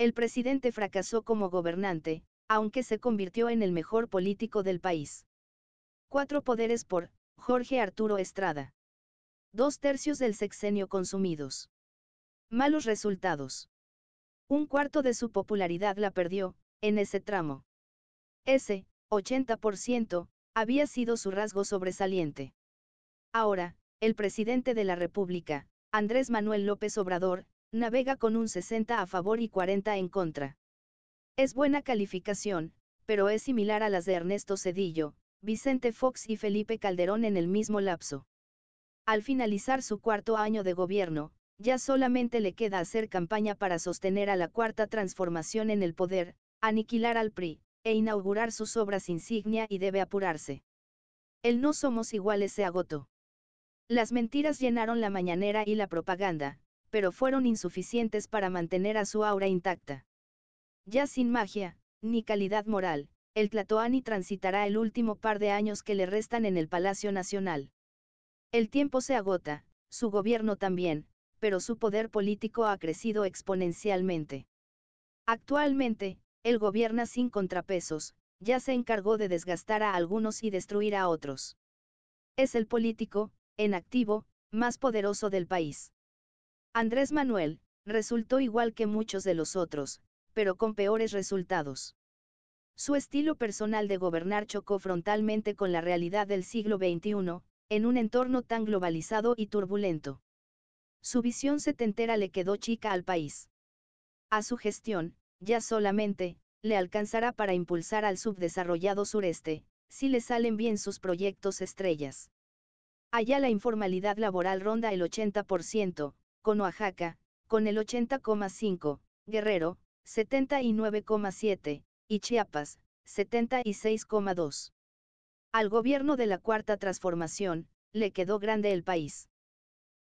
El presidente fracasó como gobernante, aunque se convirtió en el mejor político del país. Cuatro poderes por Jorge Arturo Estrada. Dos tercios del sexenio consumidos. Malos resultados. Un cuarto de su popularidad la perdió, en ese tramo. Ese, 80%, había sido su rasgo sobresaliente. Ahora, el presidente de la República, Andrés Manuel López Obrador, navega con un 60 a favor y 40 en contra. Es buena calificación, pero es similar a las de Ernesto Cedillo, Vicente Fox y Felipe Calderón en el mismo lapso. Al finalizar su cuarto año de gobierno, ya solamente le queda hacer campaña para sostener a la cuarta transformación en el poder, aniquilar al PRI, e inaugurar sus obras insignia y debe apurarse. El no somos iguales se agotó. Las mentiras llenaron la mañanera y la propaganda, pero fueron insuficientes para mantener a su aura intacta. Ya sin magia, ni calidad moral, el Tlatoani transitará el último par de años que le restan en el Palacio Nacional. El tiempo se agota, su gobierno también, pero su poder político ha crecido exponencialmente. Actualmente, él gobierna sin contrapesos, ya se encargó de desgastar a algunos y destruir a otros. Es el político, en activo, más poderoso del país. Andrés Manuel, resultó igual que muchos de los otros, pero con peores resultados. Su estilo personal de gobernar chocó frontalmente con la realidad del siglo XXI, en un entorno tan globalizado y turbulento. Su visión setentera le quedó chica al país. A su gestión, ya solamente, le alcanzará para impulsar al subdesarrollado sureste, si le salen bien sus proyectos estrellas. Allá la informalidad laboral ronda el 80%, con Oaxaca, con el 80,5, Guerrero, 79,7, y Chiapas, 76,2. Al gobierno de la Cuarta Transformación, le quedó grande el país.